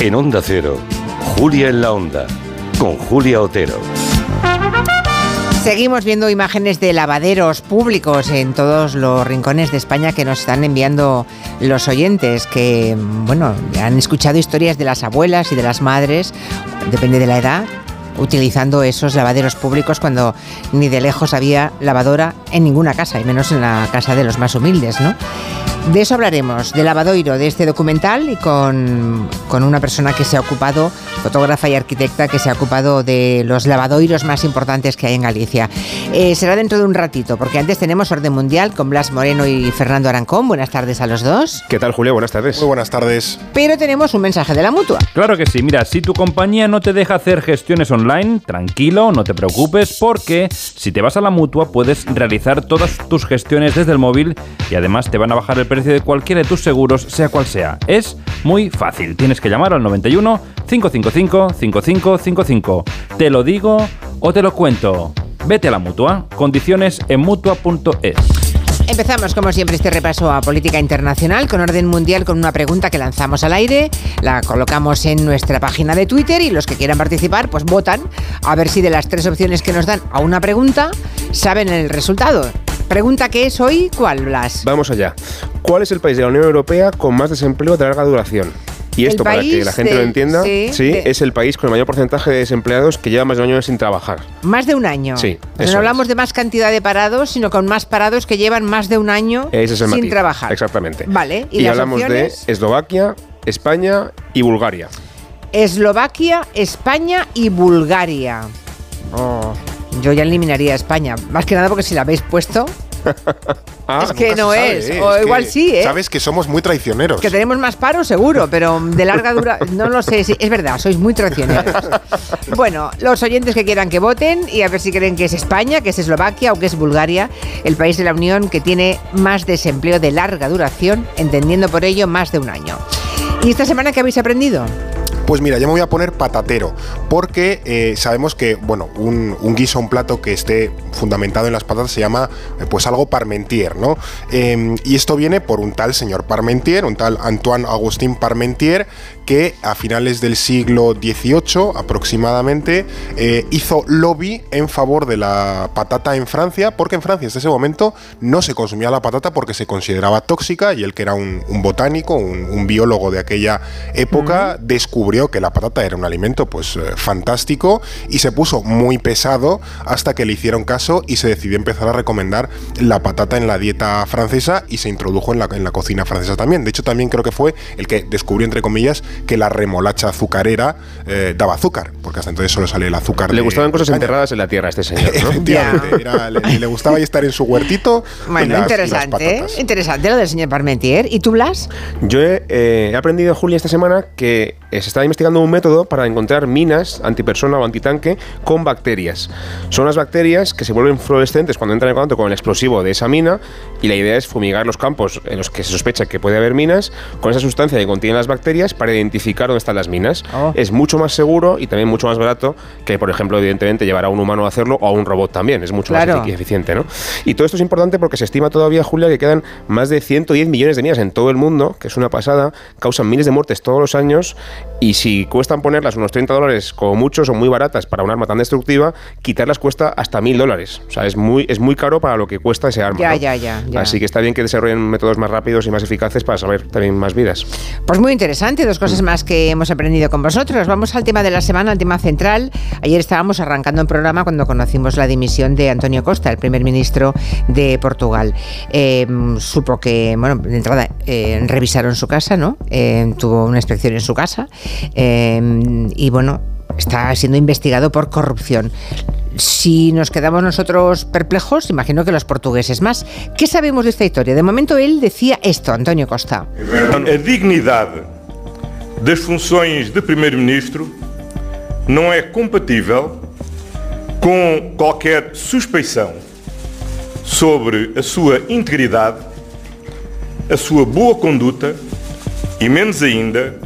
En Onda Cero, Julia en la Onda, con Julia Otero. Seguimos viendo imágenes de lavaderos públicos en todos los rincones de España que nos están enviando los oyentes, que, bueno, han escuchado historias de las abuelas y de las madres, depende de la edad, utilizando esos lavaderos públicos cuando ni de lejos había lavadora en ninguna casa, y menos en la casa de los más humildes, ¿no? De eso hablaremos, de Lavadoiro, de este documental y con, con, una persona que se ha ocupado, fotógrafa y arquitecta, que se ha ocupado de los lavadoiros más importantes que hay en Galicia. Eh, será dentro de un ratito, porque antes tenemos Orden Mundial con Blas Moreno y Fernando Arancón. Buenas tardes a los dos. ¿Qué tal, Julio? Buenas tardes. Muy buenas tardes. Pero tenemos un mensaje de la mutua. Claro que sí. Mira, si tu compañía no te deja hacer gestiones online, tranquilo, no te preocupes, porque si te vas a la mutua puedes realizar todas tus gestiones desde el móvil y además te van a bajar el precio de cualquiera de tus seguros, sea cual sea. Es muy fácil. Tienes que llamar al 91 555 5555. Te lo digo o te lo cuento. Vete a la mutua. Condiciones en mutua.es. Empezamos, como siempre, este repaso a política internacional con orden mundial con una pregunta que lanzamos al aire, la colocamos en nuestra página de Twitter y los que quieran participar, pues votan a ver si de las tres opciones que nos dan a una pregunta saben el resultado. Pregunta que es hoy, ¿cuál, Blas? Vamos allá. ¿Cuál es el país de la Unión Europea con más desempleo de larga duración? Y esto, para que la gente de, lo entienda, sí, sí de, es el país con el mayor porcentaje de desempleados que lleva más de un año sin trabajar. Más de un año. Sí. no hablamos de más cantidad de parados, sino con más parados que llevan más de un año Ese es el sin matiz. trabajar. Exactamente. Vale. Y, y hablamos opciones? de Eslovaquia, España y Bulgaria. Eslovaquia, España y Bulgaria. Oh, yo ya eliminaría a España. Más que nada porque si la habéis puesto. Ah, es que no es. sabe, O igual sí, ¿eh? Sabes que somos muy traicioneros. Que tenemos más paro, seguro, pero de larga dura. No lo sé. Sí, es verdad, sois muy traicioneros. bueno, los oyentes que quieran que voten y a ver si creen que es España, que es Eslovaquia o que es Bulgaria, el país de la Unión que tiene más desempleo de larga duración, entendiendo por ello más de un año. ¿Y esta semana qué habéis aprendido? Pues mira, yo me voy a poner patatero, porque eh, sabemos que, bueno, un, un, guiso, un plato que esté fundamentado en las patatas se llama, eh, pues algo Parmentier, ¿no? Eh, y esto viene por un tal señor Parmentier, un tal Antoine Agustín Parmentier, que a finales del siglo XVIII aproximadamente eh, hizo lobby en favor de la patata en Francia, porque en Francia hasta ese momento no se consumía la patata porque se consideraba tóxica y él que era un, un botánico, un, un, biólogo de aquella época, mm. descubrió que la patata era un alimento pues eh, fantástico y se puso muy pesado hasta que le hicieron caso y se decidió empezar a recomendar la patata en la dieta francesa y se introdujo en la, en la cocina francesa también. De hecho también creo que fue el que descubrió entre comillas que la remolacha azucarera eh, daba azúcar, porque hasta entonces solo salía el azúcar. Le de, gustaban cosas enterradas en la tierra a este señor, ¿no? Efectivamente, era, le, le, gustaba estar en su huertito. Bueno, las, interesante, las interesante lo del señor Parmentier. ¿Y tú, Blas? Yo he, eh, he aprendido, Julia, esta semana que se está investigando un método para encontrar minas antipersona o antitanque con bacterias. Son las bacterias que se vuelven fluorescentes cuando entran en contacto con el explosivo de esa mina y la idea es fumigar los campos en los que se sospecha que puede haber minas con esa sustancia que contienen las bacterias para identificar dónde están las minas. Oh. Es mucho más seguro y también mucho más barato que, por ejemplo, evidentemente llevar a un humano a hacerlo o a un robot también. Es mucho claro. más eficiente, ¿no? Y todo esto es importante porque se estima todavía, Julia, que quedan más de 110 millones de minas en todo el mundo, que es una pasada, causan miles de muertes todos los años y si cuestan ponerlas unos 30 dólares como mucho, son muy baratas para un arma tan destructiva, quitarlas cuesta hasta mil dólares. O sea, es muy, es muy caro para lo que cuesta ese arma. Ya, ¿no? ya, ya, ya, Así que está bien que desarrollen métodos más rápidos y más eficaces para salvar también más vidas. Pues muy interesante, dos cosas más que hemos aprendido con vosotros. Vamos al tema de la semana, al tema central. Ayer estábamos arrancando un programa cuando conocimos la dimisión de Antonio Costa, el primer ministro de Portugal. Eh, supo que, bueno, de entrada eh, revisaron su casa, ¿no? Eh, tuvo una inspección en su casa. Eh, y bueno, está siendo investigado por corrupción. Si nos quedamos nosotros perplejos, imagino que los portugueses más. ¿Qué sabemos de esta historia? De momento él decía esto, Antonio Costa. A dignidade das funções de primeiro-ministro não é compatível com qualquer suspeição sobre a sua integridade, a sua boa conduta e menos ainda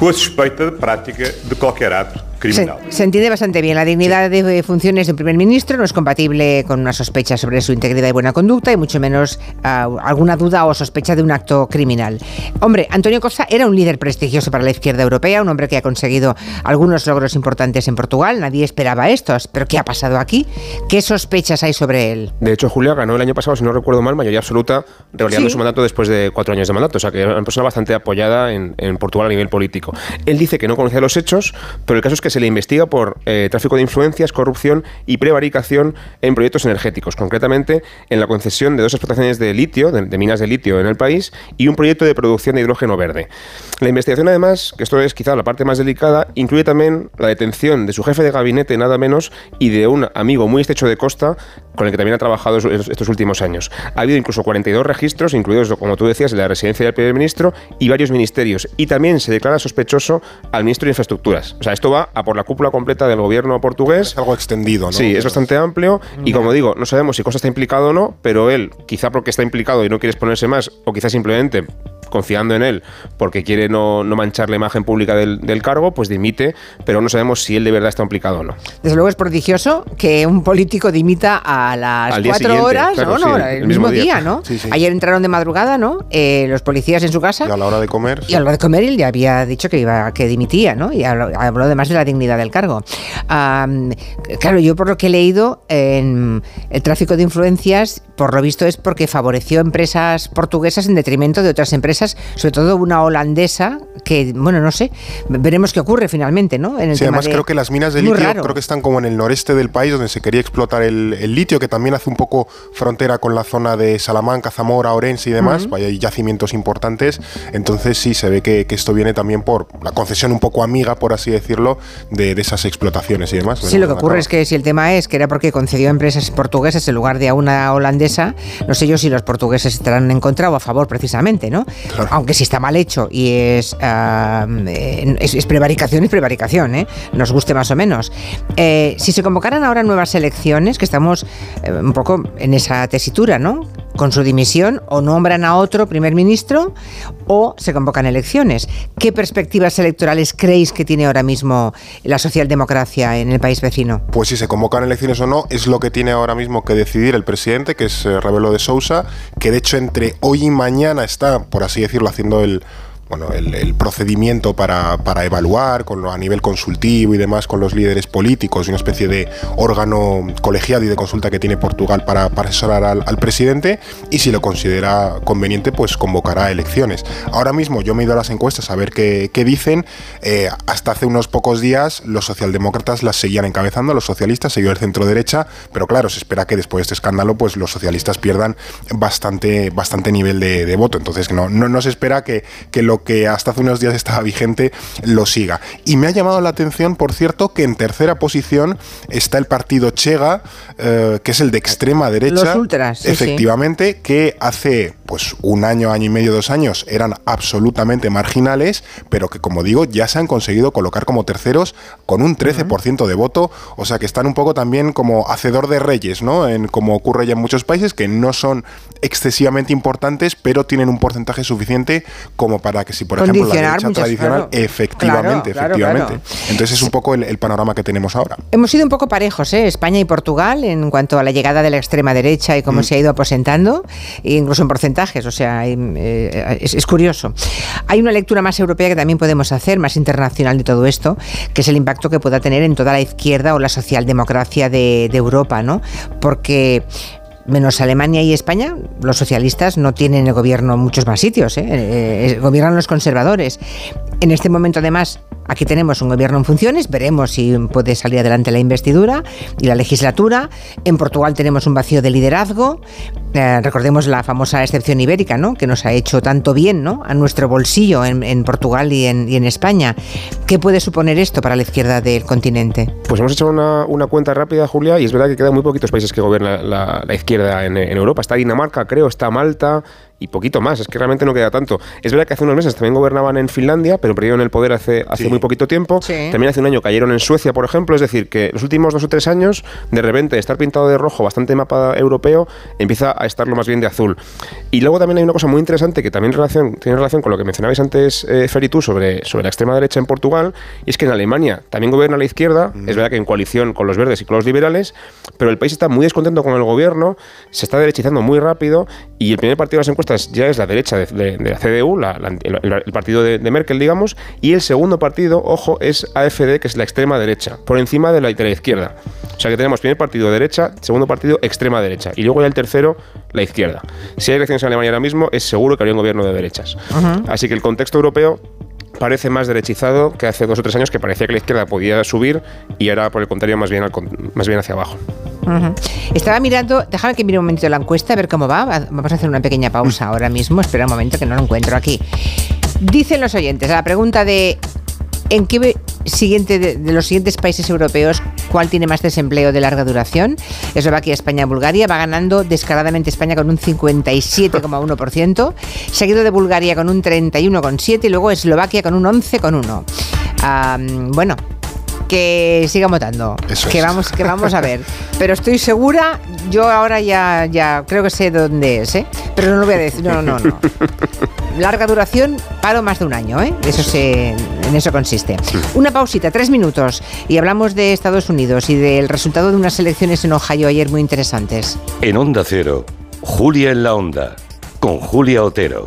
com a suspeita de prática de qualquer ato criminal. Se, se entiende bastante bien. La dignidad de funciones de un primer ministro no es compatible con una sospecha sobre su integridad y buena conducta y mucho menos ah, alguna duda o sospecha de un acto criminal. Hombre, Antonio Costa era un líder prestigioso para la izquierda europea, un hombre que ha conseguido algunos logros importantes en Portugal. Nadie esperaba estos. Pero ¿qué ha pasado aquí? ¿Qué sospechas hay sobre él? De hecho, Julia ganó el año pasado, si no recuerdo mal, mayoría absoluta, revalidando Sí. su mandato después de cuatro años de mandato. O sea, que era una persona bastante apoyada en, en Portugal a nivel político. Él dice que no conocía los hechos, pero el caso es que se le investiga por eh, tráfico de influencias, corrupción y prevaricación en proyectos energéticos, concretamente en la concesión de dos explotaciones de litio, de, minas de litio en el país, y un proyecto de producción de hidrógeno verde. La investigación, además, que esto es quizá la parte más delicada, incluye también la detención de su jefe de gabinete, nada menos, y de un amigo muy estrecho de Costa, con el que también ha trabajado es- estos últimos años. Ha habido incluso 42 registros, incluidos, como tú decías, de la residencia del primer ministro y varios ministerios. Y también se declara sospechoso al ministro de Infraestructuras. O sea, esto va por la cúpula completa del gobierno portugués. Es algo extendido, ¿no? Sí, es bastante amplio y como digo, no sabemos si Costa está implicado o no, pero él, quizá porque está implicado y no quiere exponerse más, o quizá simplemente confiando en él porque quiere no, no manchar la imagen pública del, del cargo, pues dimite, pero no sabemos si él de verdad está implicado o no. Desde luego es prodigioso que un político dimita a las Al cuatro horas, claro, ¿no? sí, no, el el, mismo día, día. ¿no? Sí, sí. Ayer entraron de madrugada, ¿no? Eh, los policías en su casa. Y a la hora de comer. Y a lo de comer él ya había dicho que iba que dimitía, ¿no? Y habló, habló además de la dignidad del cargo. Claro, yo por lo que he leído, en el tráfico de influencias, por lo visto es porque favoreció empresas portuguesas en detrimento de otras empresas, sobre todo una holandesa que, bueno, no sé, veremos qué ocurre finalmente, ¿no? En el Sí, tema además de- creo que las minas de Muy litio raro. creo que están como en el noreste del país donde se quería explotar el, el litio, que también hace un poco frontera con la zona de Salamanca, Zamora, Orense y demás. Hay yacimientos importantes. Entonces sí, se ve que, que esto viene también por la concesión un poco amiga, por así decirlo, de, de esas explotaciones y demás. Sí, lo que ocurre es que si el tema es que era porque concedió a empresas portuguesas en lugar de a una holandesa, no sé yo si los portugueses estarán en contra o a favor precisamente, ¿no? Aunque si está mal hecho y es, es, es prevaricación, es prevaricación, ¿eh? Nos guste más o menos. Eh, si se convocaran ahora nuevas elecciones, que estamos eh, un poco en esa tesitura, ¿no? Con su dimisión, o nombran a otro primer ministro o se convocan elecciones. ¿Qué perspectivas electorales creéis que tiene ahora mismo la socialdemocracia en el país vecino? Pues si se convocan elecciones o no, es lo que tiene ahora mismo que decidir el presidente, que es eh, Rebelo de Sousa, que de hecho entre hoy y mañana está, por así decirlo, haciendo el bueno, el, procedimiento para, para evaluar con, a nivel consultivo y demás con los líderes políticos, una especie de órgano colegiado y de consulta que tiene Portugal para, para asesorar al, presidente y si lo considera conveniente, pues convocará elecciones. Ahora mismo yo me he ido a las encuestas a ver qué, qué dicen. Eh, hasta hace unos pocos días los socialdemócratas las seguían encabezando, los socialistas, seguido el centro derecha, pero claro, se espera que después de este escándalo pues los socialistas pierdan bastante, bastante nivel de, de voto. Entonces no, no, no se espera que, que lo que hasta hace unos días estaba vigente lo siga. Y me ha llamado la atención, por cierto, que en tercera posición está el partido Chega, eh, que es el de extrema derecha. Los ultras, sí, sí. Efectivamente, que hace pues un año, año y medio, dos años eran absolutamente marginales, pero que como digo, ya se han conseguido colocar como terceros con un 13% de voto, o sea que están un poco también como hacedor de reyes, ¿no? En, como ocurre ya en muchos países, que no son excesivamente importantes, pero tienen un porcentaje suficiente como para que si, por ejemplo, la derecha tradicional, claro. efectivamente, Claro, efectivamente. claro. Entonces es un poco el, el panorama que tenemos ahora. Hemos sido un poco parejos, ¿eh? España y Portugal, en cuanto a la llegada de la extrema derecha y cómo se ha ido aposentando, e incluso en o sea, eh, es, curioso. Hay una lectura más europea que también podemos hacer, más internacional de todo esto, que es el impacto que pueda tener en toda la izquierda o la socialdemocracia de, de Europa, ¿no? Porque menos Alemania y España, los socialistas no tienen el gobierno en muchos más sitios. Eh, eh, gobiernan los conservadores. En este momento, además, aquí tenemos un gobierno en funciones, veremos si puede salir adelante la investidura y la legislatura. En Portugal tenemos un vacío de liderazgo. Eh, recordemos la famosa excepción ibérica, ¿no? que nos ha hecho tanto bien ¿no? a nuestro bolsillo en, en Portugal y en, y en España. ¿Qué puede suponer esto para la izquierda del continente? Pues hemos hecho una, una cuenta rápida, Julia, y es verdad que quedan muy poquitos países que gobiernan la, la izquierda en, en Europa. Está Dinamarca, creo, está Malta y poquito más. Es que realmente no queda tanto. Es verdad que hace unos meses también gobernaban en Finlandia, pero perdieron el poder hace, hace Sí. muy poquito tiempo. Sí. También hace un año cayeron en Suecia, por ejemplo. Es decir, que los últimos dos o tres años, de repente, estar pintado de rojo, bastante mapa europeo, empieza a estar lo más bien de azul. Y luego también hay una cosa muy interesante que también relación, tiene relación con lo que mencionabais antes, eh, Fer y tú, sobre, sobre la extrema derecha en Portugal, y es que en Alemania también gobierna la izquierda, es verdad que en coalición con los verdes y con los liberales, pero el país está muy descontento con el gobierno, se está derechizando muy rápido, y el primer partido de las encuestas ya es la derecha de, la CDU, el, partido de, Merkel, digamos, y el segundo partido, ojo, es AFD, que es la extrema derecha, por encima de la, de la izquierda. O sea que tenemos primer partido derecha, segundo partido extrema derecha, y luego ya el tercero, la izquierda. Si hay elecciones en Alemania ahora mismo, es seguro que habría un gobierno de derechas. Así que el contexto europeo parece más derechizado que hace dos o tres años que parecía que la izquierda podía subir y ahora por el contrario más bien, más bien hacia abajo. Estaba mirando, déjame que mire un momento la encuesta a ver cómo va. Vamos a hacer una pequeña pausa ahora mismo. Espera un momento que no lo encuentro aquí. Dicen los oyentes, a la pregunta de ¿en qué siguiente de, los siguientes países europeos cuál tiene más desempleo de larga duración? Eslovaquia, España, Bulgaria. Va ganando descaradamente España con un 57,1%, seguido de Bulgaria con un 31,7% y luego Eslovaquia con un 11,1%. bueno, que siga votando. que vamos, que vamos a ver. Pero estoy segura, yo ahora ya, ya creo que sé dónde es, ¿eh? Pero no lo voy a decir. No, no, no. Larga duración, paro más de un año, ¿eh? Eso se, en eso consiste. Una pausita, tres minutos, y hablamos de Estados Unidos y del resultado de unas elecciones en Ohio ayer muy interesantes. En Onda Cero, Julia en la Onda, con Julia Otero.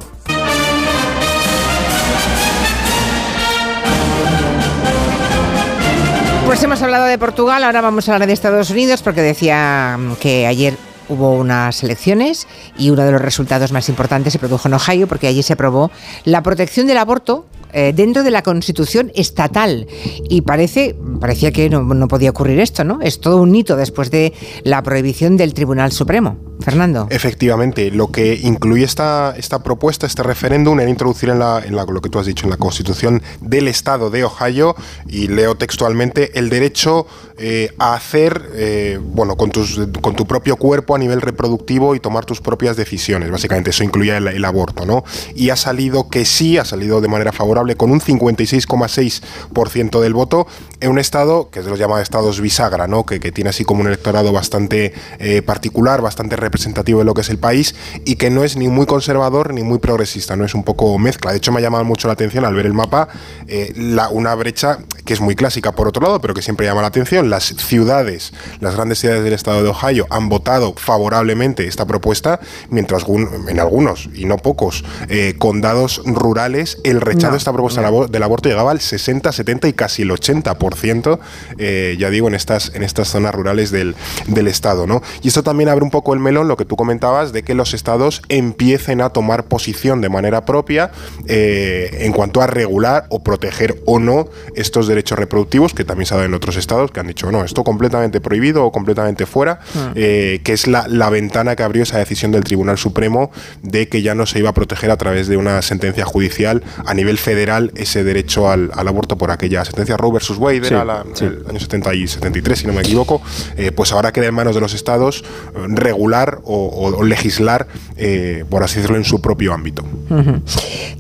Pues hemos hablado de Portugal, ahora vamos a hablar de Estados Unidos porque decía mm, que ayer hubo unas elecciones y uno de los resultados más importantes se produjo en Ohio porque allí se aprobó la protección del aborto eh, dentro de la constitución estatal. Y parece, parecía que no, no, podía ocurrir esto, ¿no? Es todo un hito después de la prohibición del Tribunal Supremo. Fernando. Efectivamente, lo que incluye esta, esta propuesta, este referéndum, era introducir en, la, en lo que tú has dicho, en la constitución del Estado de Ohio, y leo textualmente, el derecho eh, a hacer, eh, bueno, con, tus, con tu propio cuerpo a nivel reproductivo y tomar tus propias decisiones. Básicamente, eso incluye el, el aborto, ¿no? Y ha salido que sí, ha salido de manera favorable con un 56,6% del voto en un estado que se los llama estados bisagra, ¿no? que, que tiene así como un electorado bastante eh, particular, bastante representativo de lo que es el país y que no es ni muy conservador ni muy progresista, no es un poco mezcla. De hecho, me ha llamado mucho la atención al ver el mapa eh, la, una brecha que es muy clásica por otro lado, pero que siempre llama la atención. Las ciudades, las grandes ciudades del estado de Ohio han votado favorablemente esta propuesta, mientras en algunos, y no pocos, eh, condados rurales el rechazo de esta propuesta del aborto llegaba al 60, 70 y casi el 80%, eh, ya digo, en estas, en estas zonas rurales del, del Estado. ¿no? Y esto también abre un poco el melón, lo que tú comentabas, de que los estados empiecen a tomar posición de manera propia eh, en cuanto a regular o proteger o no estos derechos reproductivos, que también se ha dado en otros estados, que han dicho, no, esto completamente prohibido o completamente fuera, ah. eh, que es la, la ventana que abrió esa decisión del Tribunal Supremo de que ya no se iba a proteger a través de una sentencia judicial a nivel federal ese derecho al, aborto por aquella sentencia Roe versus Wade, era la, el año 70 y 73, si no me equivoco, eh, pues ahora queda en manos de los estados eh, regular o, legislar, eh, por así decirlo, en su propio ámbito.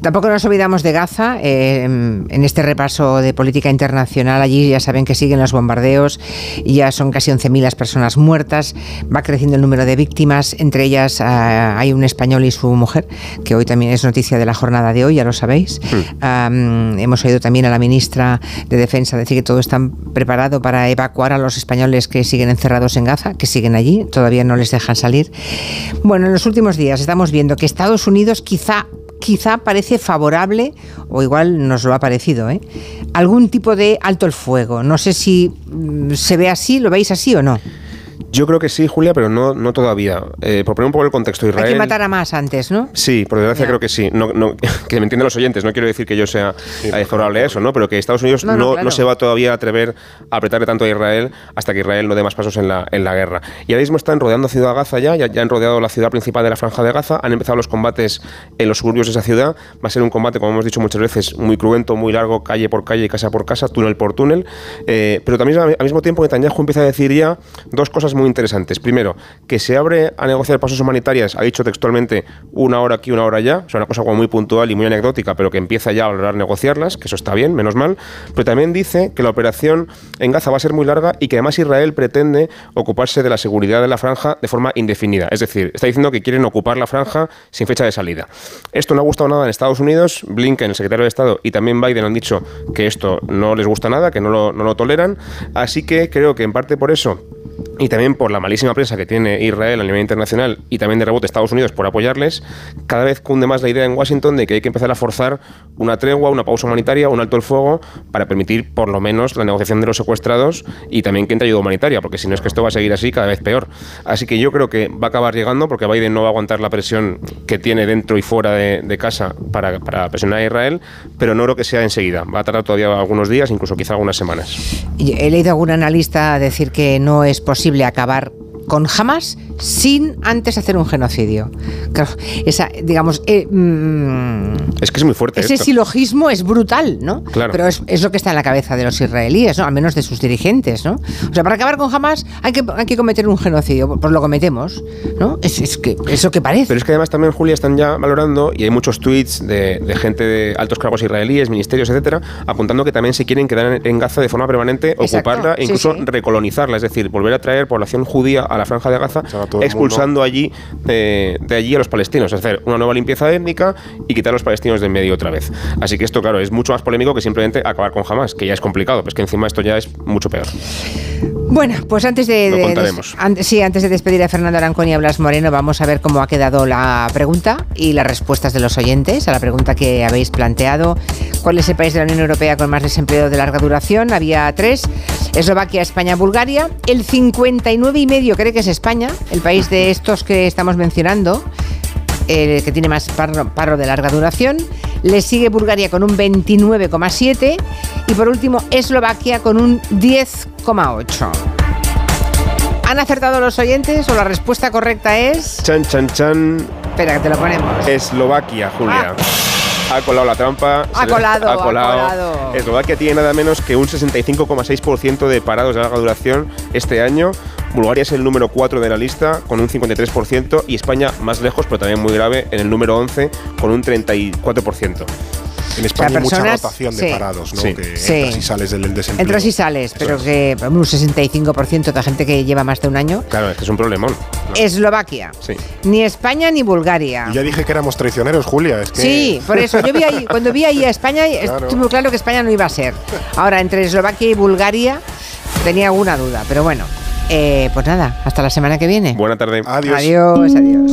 Tampoco nos olvidamos de Gaza. en este repaso de política internacional, allí ya saben que siguen los bombardeos, ya son casi 11.000 las personas muertas, va creciendo el número de víctimas, entre ellas ah, hay un español y su mujer, que hoy también es noticia de la jornada de hoy, ya lo sabéis. Hemos oído también a la ministra de Defensa decir que todo está preparado para evacuar a los españoles que siguen encerrados en Gaza, que siguen allí, todavía no les dejan salir. Bueno, en los últimos días estamos viendo que Estados Unidos quizá quizá parece favorable, o igual nos lo ha parecido, ¿eh? algún tipo de alto el fuego. No sé si mm, se ve así, ¿lo veis así o no? Yo creo que sí, Julia, pero no, no todavía. Eh, por poner un poco el contexto, Israel... Hay que matar a más antes, ¿no? Sí, por desgracia creo que sí. No, no, que me entiendan los oyentes, no quiero decir que yo sea favorable a eso, ¿no? Pero que Estados Unidos no, no, se va todavía a atrever a apretarle tanto a Israel hasta que Israel no dé más pasos en la, en la guerra. Y ahora mismo están rodeando Ciudad Gaza ya, ya, han rodeado la ciudad principal de la Franja de Gaza, han empezado los combates en los suburbios de esa ciudad. Va a ser un combate, como hemos dicho muchas veces, muy cruento, muy largo, calle por calle, casa por casa, túnel por túnel. Eh, pero también al mismo tiempo Netanyahu empieza a decir ya dos cosas muy muy interesantes. Primero, que se abre a negociar pasos humanitarias, ha dicho textualmente una hora aquí, una hora allá, o una cosa muy puntual y muy anecdótica, pero que empieza ya a valorar negociarlas, que eso está bien, menos mal. Pero también dice que la operación en Gaza va a ser muy larga y que además Israel pretende ocuparse de la seguridad de la franja de forma indefinida. Es decir, está diciendo que quieren ocupar la franja sin fecha de salida. Esto no ha gustado nada en Estados Unidos. Blinken, el secretario de Estado, y también Biden han dicho que esto no les gusta nada, que no lo toleran. Así que creo que en parte por eso y también por la malísima prensa que tiene Israel a nivel internacional y también de rebote Estados Unidos por apoyarles, cada vez cunde más la idea en Washington de que hay que empezar a forzar una tregua, una pausa humanitaria, un alto el fuego para permitir por lo menos la negociación de los secuestrados y también que entre ayuda humanitaria, porque si no es que esto va a seguir así cada vez peor. Así que yo creo que va a acabar llegando porque Biden no va a aguantar la presión que tiene dentro y fuera de, casa para, para, presionar a Israel, pero no creo que sea enseguida. Va a tardar todavía algunos días, incluso quizá algunas semanas. He leído a algún analista decir que no es posible acabar con Hamas sin antes hacer un genocidio. esa, digamos, eh, mm, es que es muy fuerte. Ese silogismo es brutal, ¿no? Claro. Pero es, lo que está en la cabeza de los israelíes, ¿no? Al menos de sus dirigentes, ¿no? O sea, para acabar con Hamas hay que, hay que cometer un genocidio, pues lo cometemos, ¿no? Es, que eso que parece. Pero es que además también, Julia, están ya valorando, y hay muchos tweets de, gente de altos cargos israelíes, ministerios, etcétera, apuntando que también se quieren quedar en Gaza de forma permanente, ocuparla e incluso recolonizarla, es decir, volver a traer población judía a la franja de Gaza, expulsando allí de, allí a los palestinos, es hacer una nueva limpieza étnica y quitar a los palestinos de en medio otra vez. Así que esto, claro, es mucho más polémico que simplemente acabar con Hamas, que ya es complicado, pero es que encima esto ya es mucho peor. Bueno, pues antes de, Lo sí, antes de despedir a Fernando Arancón y a Blas Moreno, vamos a ver cómo ha quedado la pregunta y las respuestas de los oyentes a la pregunta que habéis planteado. ¿Cuál es el país de la Unión Europea con más desempleo de larga duración? Había tres: Eslovaquia, España, Bulgaria. El 59,5 cree que es España, el país de estos que estamos mencionando el que tiene más paro, de larga duración. Le sigue Bulgaria con un 29,7 y por último Eslovaquia con un 10,8. ¿Han acertado los oyentes o la respuesta correcta es? Chan, chan, chan. Espera, que te lo ponemos. Eslovaquia, Julia. Ah. Ha colado la trampa. Ha colado, ha colado. Eslovaquia tiene nada menos que un 65,6% de parados de larga duración este año. Bulgaria es el número 4 de la lista con un 53% y España más lejos, pero también muy grave, en el número 11 con un 34%. En España hay mucha rotación de parados, ¿no? Que entras y sales del desempleo. Entras y sales, pero que un 65% de gente que lleva más de un año. Claro, es que es un problemón. Eslovaquia. Sí. Ni España ni Bulgaria. Y ya dije que éramos traicioneros, Julia. Es que... Sí, por eso. Yo vi ahí, cuando vi ahí a España, estuvo claro que España no iba a ser. Ahora, entre Eslovaquia y Bulgaria tenía alguna duda, pero bueno. Eh, pues nada, hasta la semana que viene. Buena tarde. Adiós. Adiós, adiós.